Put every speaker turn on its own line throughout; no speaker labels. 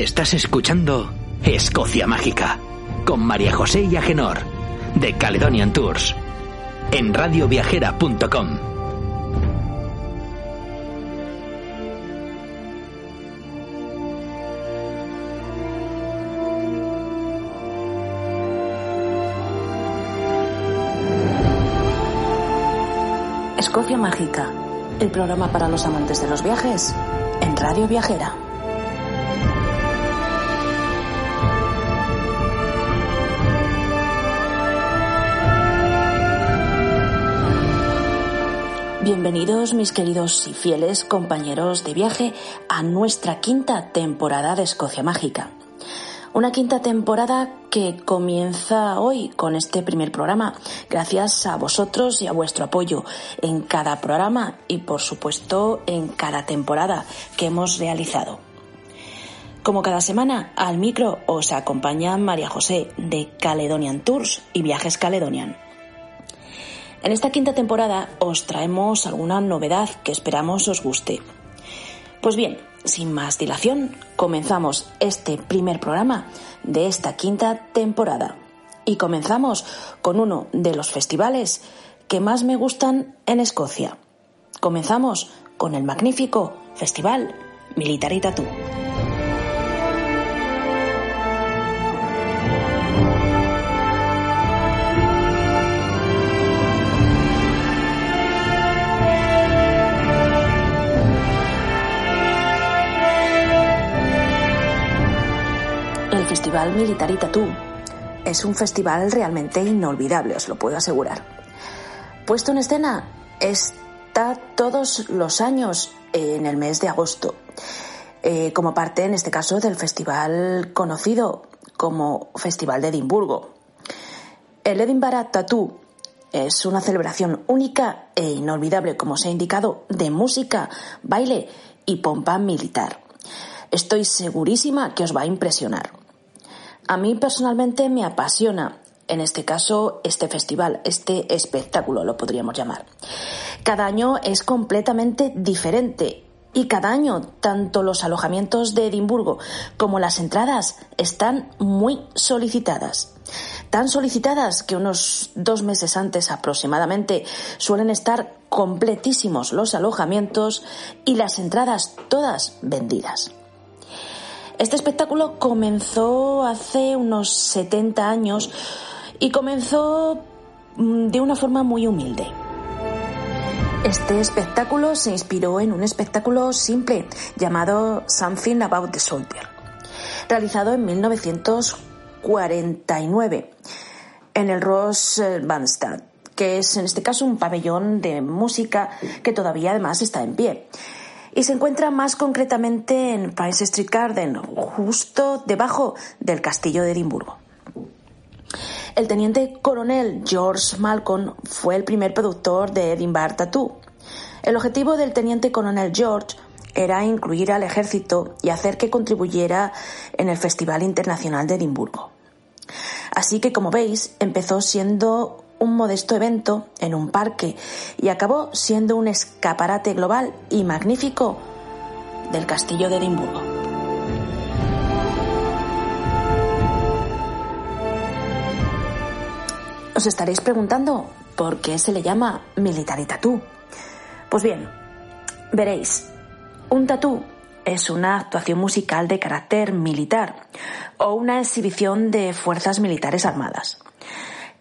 Estás escuchando Escocia Mágica con María José y Agenor de Caledonian Tours en radioviajera.com.
Escocia Mágica, el programa para los amantes de los viajes en Radio Viajera. Bienvenidos mis queridos y fieles compañeros de viaje a nuestra quinta temporada de Escocia Mágica. Una quinta temporada que comienza hoy con este primer programa, gracias a vosotros y a vuestro apoyo en cada programa y por supuesto en cada temporada que hemos realizado. Como cada semana, al micro os acompaña María José de Caledonian Tours y Viajes Caledonian. En esta quinta temporada os traemos alguna novedad que esperamos os guste. Pues bien, sin más dilación, comenzamos este primer programa de esta quinta temporada. Y comenzamos con uno de los festivales que más me gustan en Escocia. Comenzamos con el magnífico Festival Military Tattoo. Festival Military Tattoo es un festival realmente inolvidable, os lo puedo asegurar. Puesto en escena está todos los años en el mes de agosto, eh, como parte en este caso del festival conocido como Festival de Edimburgo. El Edinburgh Tattoo es una celebración única e inolvidable, como se ha indicado, de música, baile y pompa militar. Estoy segurísima que os va a impresionar. A mí personalmente me apasiona, en este caso, este festival, este espectáculo, lo podríamos llamar. Cada año es completamente diferente y cada año tanto los alojamientos de Edimburgo como las entradas están muy solicitadas. Tan solicitadas que unos dos meses antes aproximadamente suelen estar completísimos los alojamientos y las entradas todas vendidas. Este espectáculo comenzó hace unos 70 años y comenzó mm, de una forma muy humilde. Este espectáculo se inspiró en un espectáculo simple llamado Something About the Soldier, realizado en 1949 en el Ross Bandstand, que es en este caso un pabellón de música que todavía además está en pie y se encuentra más concretamente en Price Street Garden, justo debajo del castillo de Edimburgo. El teniente coronel George Malcolm fue el primer productor de Edinburgh Tattoo. El objetivo del teniente coronel George era incluir al ejército y hacer que contribuyera en el Festival Internacional de Edimburgo. Así que, como veis, empezó siendo un modesto evento en un parque y acabó siendo un escaparate global y magnífico del castillo de Edimburgo. Os estaréis preguntando por qué se le llama military tattoo. Pues bien, veréis, un tatú es una actuación musical de carácter militar o una exhibición de fuerzas militares armadas.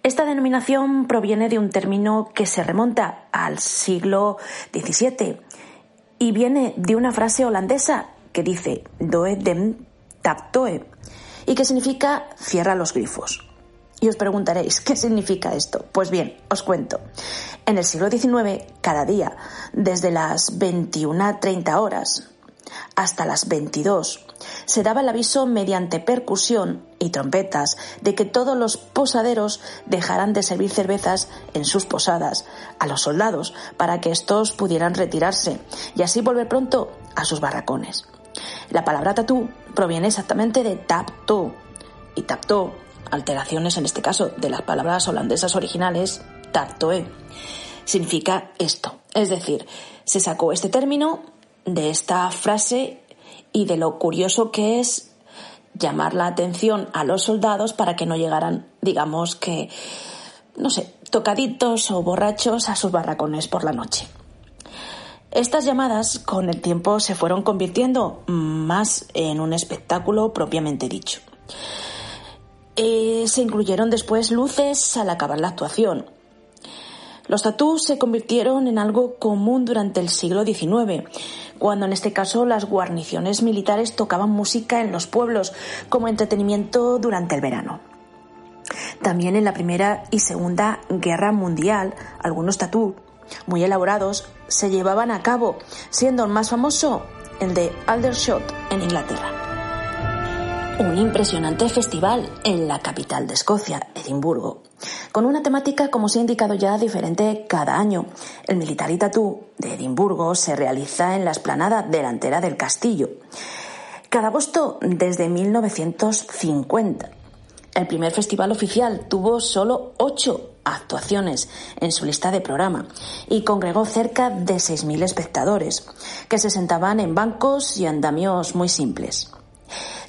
Esta denominación proviene de un término que se remonta al siglo XVII y viene de una frase holandesa que dice Doe dem taptoe y que significa cierra los grifos. Y os preguntaréis, ¿qué significa esto? Pues bien, os cuento. En el siglo XIX, cada día, desde las 21.30 horas hasta las 22, se daba el aviso mediante percusión y trompetas de que todos los posaderos dejaran de servir cervezas en sus posadas a los soldados para que estos pudieran retirarse y así volver pronto a sus barracones. La palabra tatú proviene exactamente de tapto y tapto alteraciones en este caso de las palabras holandesas originales, taptoe, significa esto. Es decir, se sacó este término de esta frase y de lo curioso que es llamar la atención a los soldados para que no llegaran, digamos que, no sé, tocaditos o borrachos a sus barracones por la noche. Estas llamadas con el tiempo se fueron convirtiendo más en un espectáculo propiamente dicho. Eh, se incluyeron después luces al acabar la actuación. Los tatús se convirtieron en algo común durante el siglo XIX, cuando en este caso las guarniciones militares tocaban música en los pueblos como entretenimiento durante el verano. También en la Primera y Segunda Guerra Mundial, algunos tatús muy elaborados se llevaban a cabo, siendo el más famoso el de Aldershot en Inglaterra un impresionante festival en la capital de Escocia, Edimburgo, con una temática, como se ha indicado ya, diferente cada año. El Military Tattoo de Edimburgo se realiza en la esplanada delantera del castillo. Cada agosto desde 1950. El primer festival oficial tuvo solo ocho actuaciones en su lista de programa y congregó cerca de 6.000 espectadores, que se sentaban en bancos y andamios muy simples.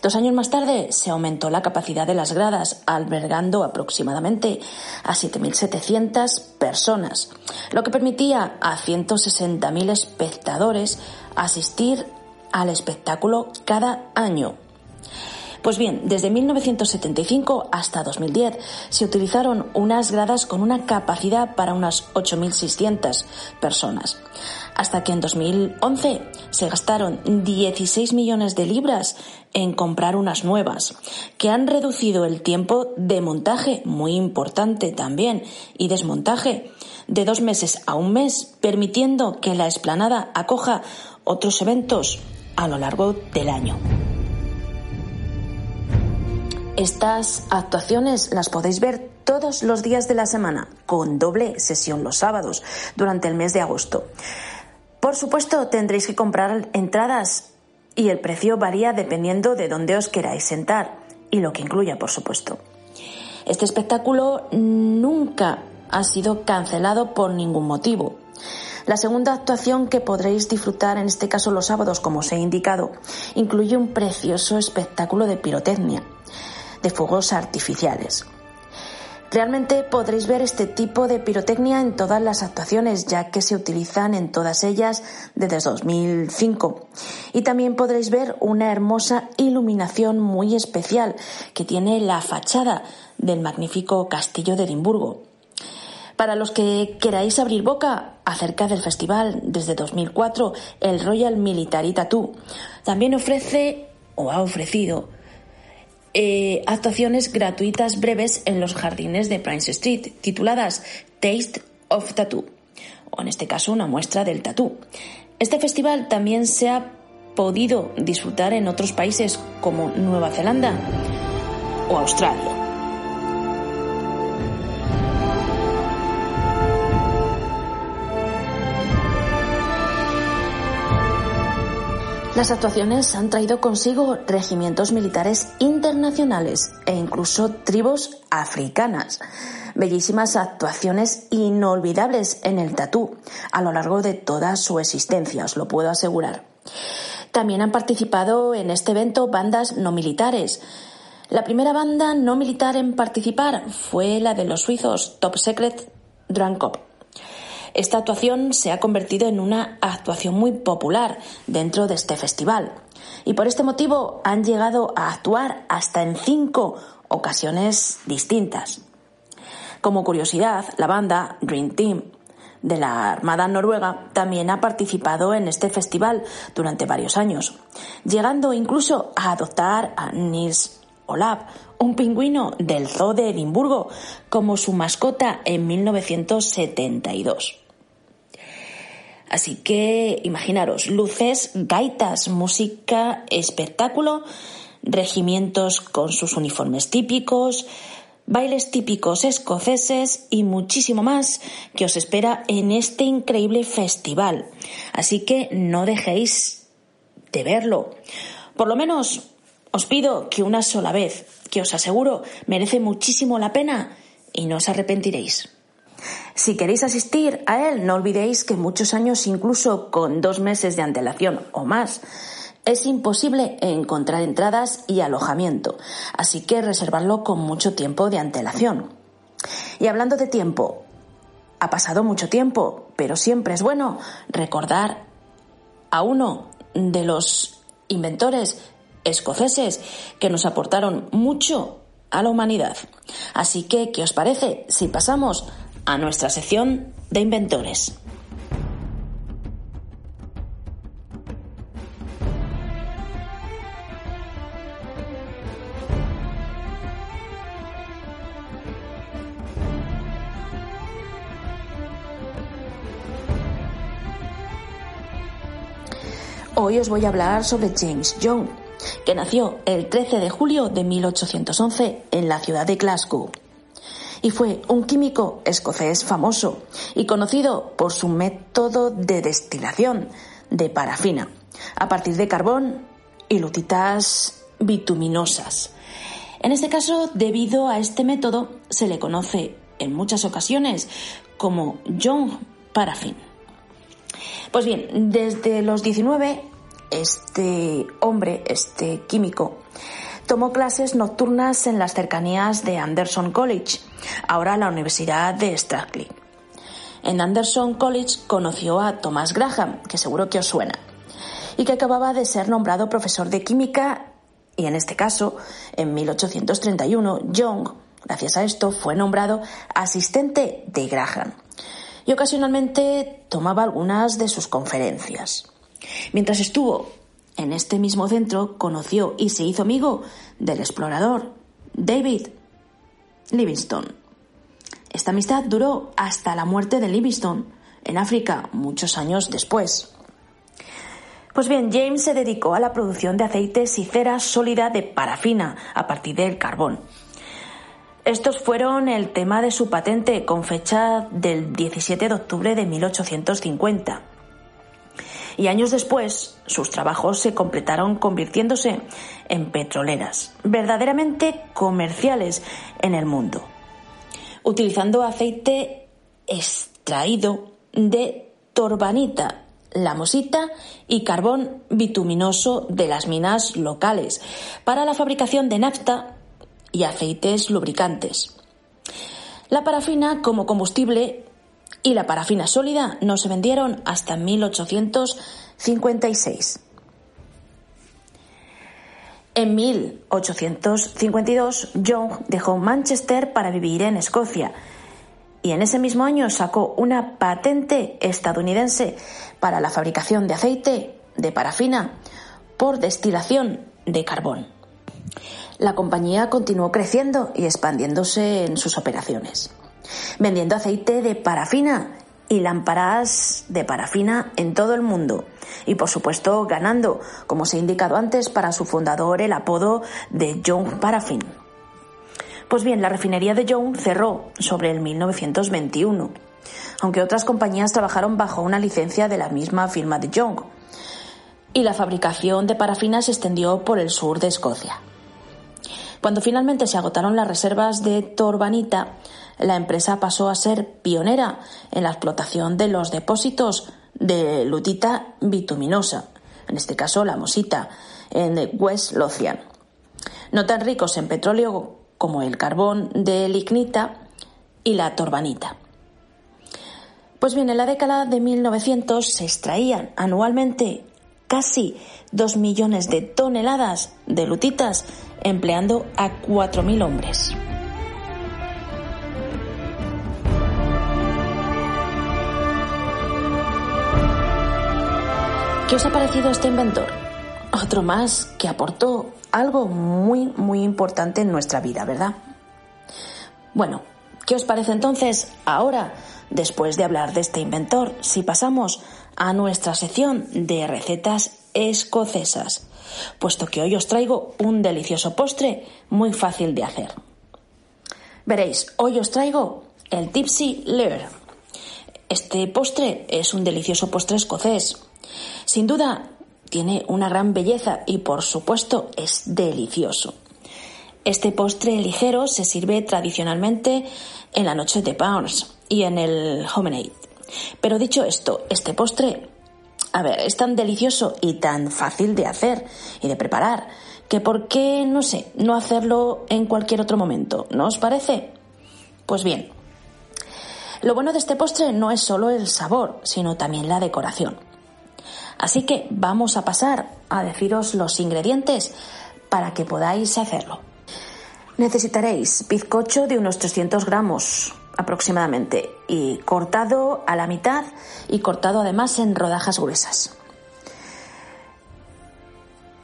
Dos años más tarde se aumentó la capacidad de las gradas, albergando aproximadamente a 7.700 personas, lo que permitía a 160.000 espectadores asistir al espectáculo cada año. Pues bien, desde 1975 hasta 2010 se utilizaron unas gradas con una capacidad para unas 8.600 personas, hasta que en 2011 se gastaron 16 millones de libras en comprar unas nuevas, que han reducido el tiempo de montaje, muy importante también, y desmontaje, de dos meses a un mes, permitiendo que la explanada acoja otros eventos a lo largo del año. Estas actuaciones las podéis ver todos los días de la semana, con doble sesión los sábados, durante el mes de agosto. Por supuesto, tendréis que comprar entradas y el precio varía dependiendo de dónde os queráis sentar y lo que incluya, por supuesto. Este espectáculo nunca ha sido cancelado por ningún motivo. La segunda actuación que podréis disfrutar, en este caso los sábados, como os he indicado, incluye un precioso espectáculo de pirotecnia de fuegos artificiales. Realmente podréis ver este tipo de pirotecnia en todas las actuaciones, ya que se utilizan en todas ellas desde 2005. Y también podréis ver una hermosa iluminación muy especial que tiene la fachada del magnífico castillo de Edimburgo. Para los que queráis abrir boca acerca del festival desde 2004, el Royal Military Tattoo también ofrece o ha ofrecido eh, actuaciones gratuitas breves en los jardines de Prince Street, tituladas Taste of Tattoo, o en este caso una muestra del tatú. Este festival también se ha podido disfrutar en otros países como Nueva Zelanda o Australia. Las actuaciones han traído consigo regimientos militares internacionales e incluso tribus africanas. Bellísimas actuaciones inolvidables en el tatú a lo largo de toda su existencia, os lo puedo asegurar. También han participado en este evento bandas no militares. La primera banda no militar en participar fue la de los suizos Top Secret Drunkop esta actuación se ha convertido en una actuación muy popular dentro de este festival y por este motivo han llegado a actuar hasta en cinco ocasiones distintas. Como curiosidad, la banda Dream Team de la Armada Noruega también ha participado en este festival durante varios años, llegando incluso a adoptar a Nils Un pingüino del Zoo de Edimburgo, como su mascota en 1972. Así que imaginaros, luces, gaitas, música, espectáculo, regimientos con sus uniformes típicos, bailes típicos escoceses y muchísimo más que os espera en este increíble festival. Así que no dejéis de verlo. Por lo menos os pido que una sola vez, que os aseguro merece muchísimo la pena y no os arrepentiréis. Si queréis asistir a él, no olvidéis que muchos años, incluso con dos meses de antelación o más, es imposible encontrar entradas y alojamiento, así que reservarlo con mucho tiempo de antelación. Y hablando de tiempo, ha pasado mucho tiempo, pero siempre es bueno recordar a uno de los inventores escoceses que nos aportaron mucho a la humanidad. Así que, ¿qué os parece si pasamos a nuestra sección de inventores? Hoy os voy a hablar sobre James Young, que nació el 13 de julio de 1811 en la ciudad de Glasgow. Y fue un químico escocés famoso y conocido por su método de destilación de parafina, a partir de carbón y lutitas bituminosas. En este caso, debido a este método, se le conoce en muchas ocasiones como Young Paraffin. Pues bien, desde los 19, este hombre, este químico, tomó clases nocturnas en las cercanías de Anderson College, ahora la Universidad de Strathclyde. En Anderson College conoció a Thomas Graham, que seguro que os suena, y que acababa de ser nombrado profesor de química y en este caso, en 1831, Young, gracias a esto, fue nombrado asistente de Graham y ocasionalmente tomaba algunas de sus conferencias. Mientras estuvo en este mismo centro, conoció y se hizo amigo del explorador David Livingstone. Esta amistad duró hasta la muerte de Livingstone en África muchos años después. Pues bien, James se dedicó a la producción de aceites y cera sólida de parafina a partir del carbón. Estos fueron el tema de su patente con fecha del 17 de octubre de 1850. Y años después, sus trabajos se completaron convirtiéndose en petroleras, verdaderamente comerciales en el mundo, utilizando aceite extraído de torbanita, la mosita y carbón bituminoso de las minas locales para la fabricación de nafta y aceites lubricantes. La parafina como combustible y la parafina sólida no se vendieron hasta 1856. En 1852, Young dejó Manchester para vivir en Escocia y en ese mismo año sacó una patente estadounidense para la fabricación de aceite de parafina por destilación de carbón la compañía continuó creciendo y expandiéndose en sus operaciones, vendiendo aceite de parafina y lámparas de parafina en todo el mundo y por supuesto ganando, como se ha indicado antes, para su fundador el apodo de Young Paraffin. Pues bien, la refinería de Young cerró sobre el 1921, aunque otras compañías trabajaron bajo una licencia de la misma firma de Young, y la fabricación de parafina se extendió por el sur de Escocia. Cuando finalmente se agotaron las reservas de torbanita, la empresa pasó a ser pionera en la explotación de los depósitos de lutita bituminosa, en este caso la mosita, en West Lothian. No tan ricos en petróleo como el carbón de lignita y la torbanita. Pues bien, en la década de 1900 se extraían anualmente casi dos millones de toneladas de lutitas empleando a 4.000 hombres. ¿Qué os ha parecido este inventor? Otro más que aportó algo muy, muy importante en nuestra vida, ¿verdad? Bueno, ¿qué os parece entonces ahora, después de hablar de este inventor, si pasamos a nuestra sección de recetas escocesas? Puesto que hoy os traigo un delicioso postre muy fácil de hacer. Veréis, hoy os traigo el Tipsy Lair. Este postre es un delicioso postre escocés. Sin duda, tiene una gran belleza y por supuesto es delicioso. Este postre ligero se sirve tradicionalmente en la noche de Pounds y en el Homenade. Pero dicho esto, este postre, a ver, es tan delicioso y tan fácil de hacer y de preparar que por qué, no sé, no hacerlo en cualquier otro momento, ¿no os parece? Pues bien, lo bueno de este postre no es solo el sabor, sino también la decoración. Así que vamos a pasar a deciros los ingredientes para que podáis hacerlo. Necesitaréis bizcocho de unos 300 gramos aproximadamente y cortado a la mitad y cortado además en rodajas gruesas.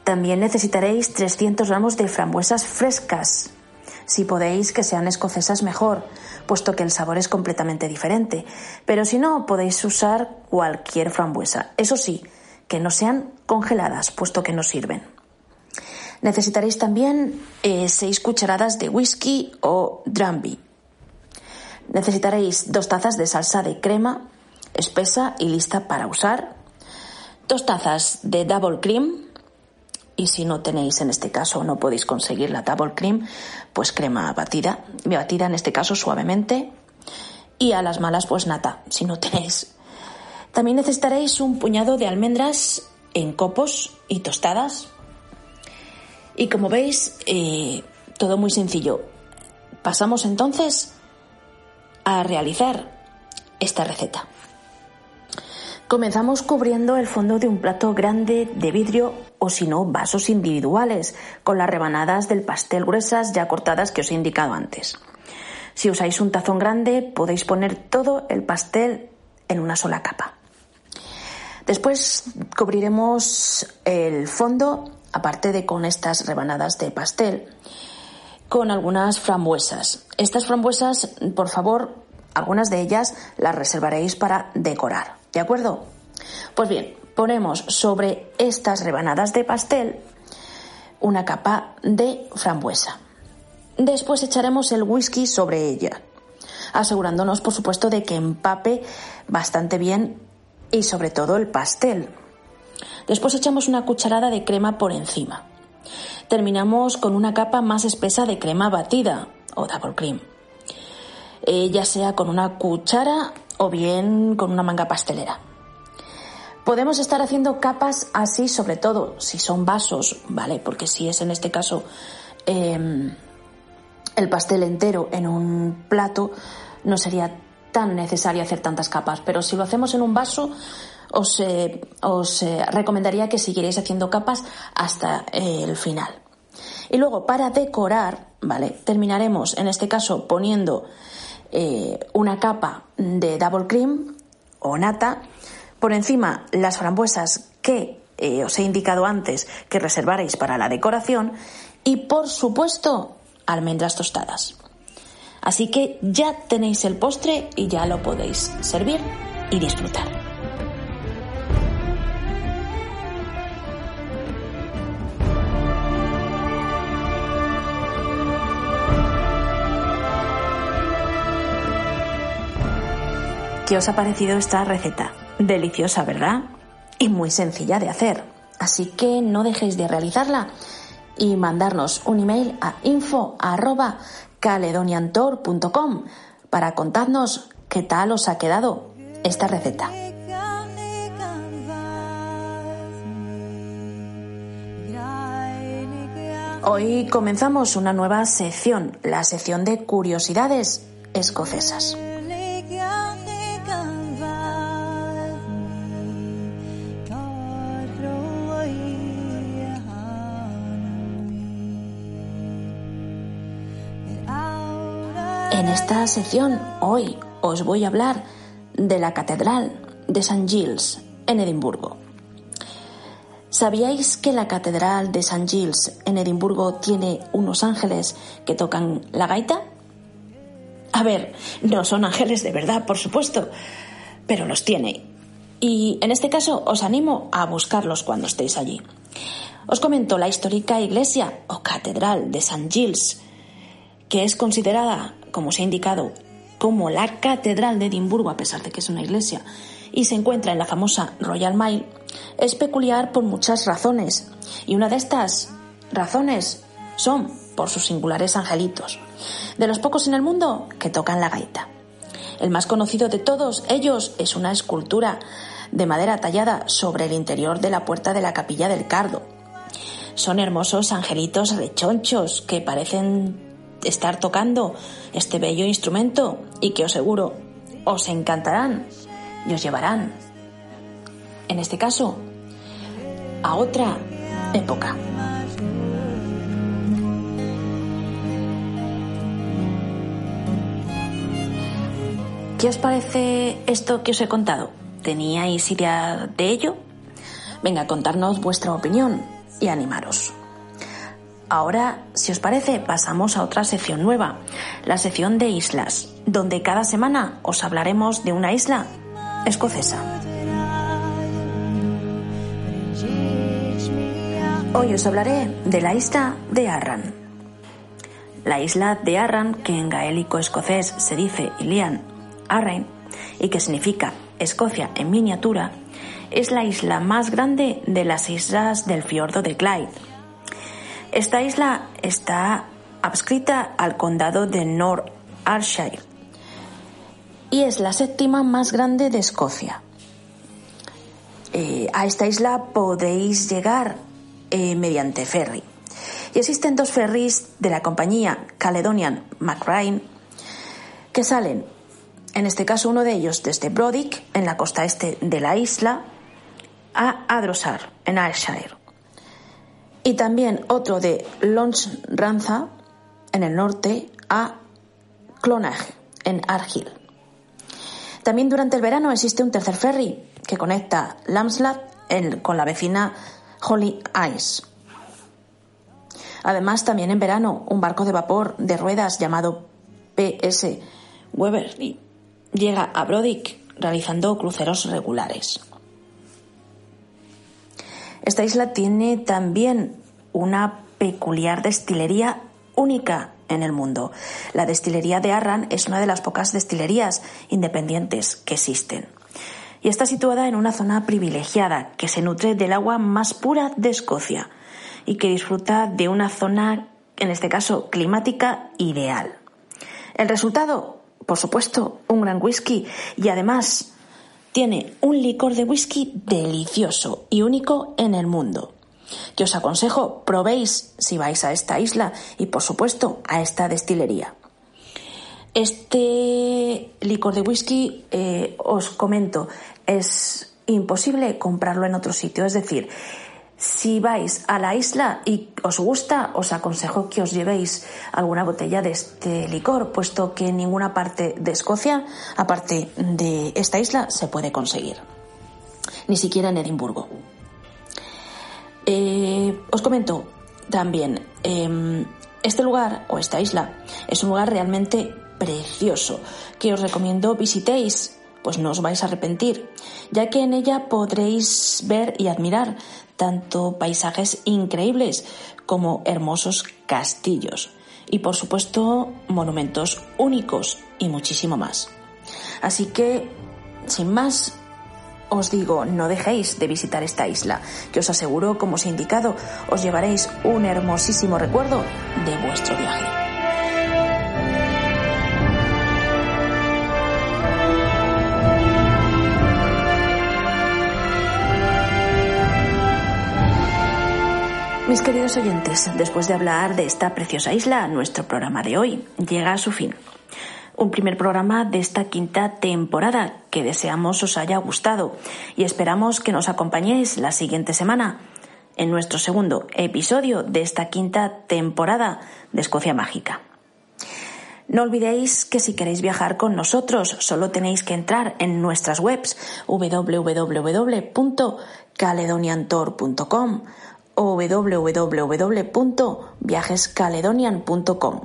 También necesitaréis 300 gramos de frambuesas frescas. Si podéis que sean escocesas mejor, puesto que el sabor es completamente diferente. Pero si no, podéis usar cualquier frambuesa. Eso sí, que no sean congeladas, puesto que no sirven. Necesitaréis también 6 eh, cucharadas de whisky o dramby. Necesitaréis dos tazas de salsa de crema espesa y lista para usar, dos tazas de double cream y si no tenéis en este caso no podéis conseguir la double cream, pues crema batida, batida en este caso suavemente y a las malas pues nata, si no tenéis también necesitaréis un puñado de almendras en copos y tostadas. Y como veis, eh, todo muy sencillo. Pasamos entonces a realizar esta receta. Comenzamos cubriendo el fondo de un plato grande de vidrio o si no vasos individuales con las rebanadas del pastel gruesas ya cortadas que os he indicado antes. Si usáis un tazón grande podéis poner todo el pastel en una sola capa. Después cubriremos el fondo, aparte de con estas rebanadas de pastel, con algunas frambuesas. Estas frambuesas, por favor, algunas de ellas las reservaréis para decorar, ¿de acuerdo? Pues bien, ponemos sobre estas rebanadas de pastel una capa de frambuesa. Después echaremos el whisky sobre ella, asegurándonos, por supuesto, de que empape bastante bien y sobre todo el pastel. Después echamos una cucharada de crema por encima. Terminamos con una capa más espesa de crema batida o double cream, eh, ya sea con una cuchara o bien con una manga pastelera. Podemos estar haciendo capas así, sobre todo si son vasos, ¿vale? Porque si es en este caso em, el pastel entero en un plato, no sería tan necesario hacer tantas capas, pero si lo hacemos en un vaso, os, eh, os eh, recomendaría que siguierais haciendo capas hasta eh, el final. Y luego, para decorar, ¿vale? Terminaremos, en este caso, poniendo una capa de double cream o nata, por encima las frambuesas que os he indicado antes que reservaréis para la decoración y, por supuesto, almendras tostadas. Así que ya tenéis el postre y ya lo podéis servir y disfrutar. ¿Qué os ha parecido esta receta? Deliciosa, ¿verdad? Y muy sencilla de hacer. Así que no dejéis de realizarla y mandarnos un email a info caledoniantor.com para contarnos qué tal os ha quedado esta receta. Hoy comenzamos una nueva sección, la sección de curiosidades escocesas. Esta sección hoy os voy a hablar de la Catedral de St. Giles en Edimburgo. ¿Sabíais que la Catedral de St. Giles en Edimburgo tiene unos ángeles que tocan la gaita? A ver, no son ángeles de verdad, por supuesto, pero los tiene. Y en este caso os animo a buscarlos cuando estéis allí. Os comento la histórica iglesia o catedral de St. Giles, que es considerada, como os he indicado, como la catedral de Edimburgo, a pesar de que es una iglesia, y se encuentra en la famosa Royal Mile, es peculiar por muchas razones. Y una de estas razones son por sus singulares angelitos, de los pocos en el mundo que tocan la gaita. El más conocido de todos ellos es una escultura de madera tallada sobre el interior de la puerta de la capilla del Cardo, son hermosos angelitos rechonchos que parecen estar tocando este bello instrumento y que os seguro os encantarán y os llevarán, en este caso, a otra época. ¿Qué os parece esto que os he contado? ¿Teníais idea de ello? Venga, contarnos vuestra opinión y animaros. Ahora, si os parece, pasamos a otra sección nueva, la sección de islas, donde cada semana os hablaremos de una isla escocesa. Hoy os hablaré de la isla de Arran. La isla de Arran, que en gaélico escocés se dice Ilian Arran y que significa Escocia en miniatura, es la isla más grande de las islas del fiordo de Clyde. Esta isla está adscrita al condado de North Ayrshire y es la séptima más grande de Escocia. Eh, a esta isla podéis llegar eh, mediante ferry. Y existen dos ferries de la compañía Caledonian McRae que salen, en este caso uno de ellos desde Brodick, en la costa este de la isla, a Adrosar, en Ayrshire. Y también otro de Lonsranza, en el norte, a Clonage, en Argyll. También durante el verano existe un tercer ferry que conecta Lamslat con la vecina Holy Ice. Además, también en verano, un barco de vapor de ruedas llamado PS Weberly llega a Brodick realizando cruceros regulares. Esta isla tiene también una peculiar destilería única en el mundo. La destilería de Arran es una de las pocas destilerías independientes que existen. Y está situada en una zona privilegiada que se nutre del agua más pura de Escocia y que disfruta de una zona, en este caso, climática ideal. El resultado, por supuesto, un gran whisky y además tiene un licor de whisky delicioso y único en el mundo, que os aconsejo probéis si vais a esta isla y por supuesto a esta destilería. Este licor de whisky, eh, os comento, es imposible comprarlo en otro sitio, es decir, si vais a la isla y os gusta, os aconsejo que os llevéis alguna botella de este licor, puesto que en ninguna parte de Escocia, aparte de esta isla, se puede conseguir. Ni siquiera en Edimburgo. Eh, os comento también, em, este lugar o esta isla es un lugar realmente precioso que os recomiendo visitéis pues no os vais a arrepentir, ya que en ella podréis ver y admirar tanto paisajes increíbles como hermosos castillos y por supuesto monumentos únicos y muchísimo más. Así que, sin más, os digo, no dejéis de visitar esta isla, que os aseguro, como os he indicado, os llevaréis un hermosísimo recuerdo de vuestro viaje. Mis queridos oyentes, después de hablar de esta preciosa isla, nuestro programa de hoy llega a su fin. Un primer programa de esta quinta temporada que deseamos os haya gustado y esperamos que nos acompañéis la siguiente semana en nuestro segundo episodio de esta quinta temporada de Escocia Mágica. No olvidéis que si queréis viajar con nosotros solo tenéis que entrar en nuestras webs www caledoniantour.com o www.viajescaledonian.com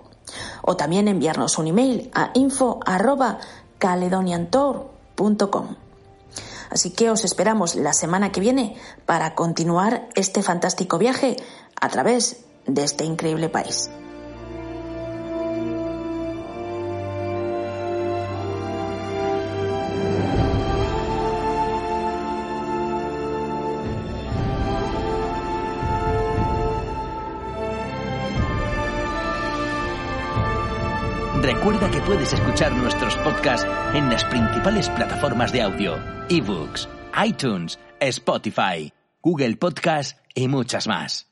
o también enviarnos un email a info@caledoniantour.com. Así que os esperamos la semana que viene para continuar este fantástico viaje a través de este increíble país.
Puedes escuchar nuestros podcasts en las principales plataformas de audio, ebooks, iTunes, Spotify, Google Podcast y muchas más.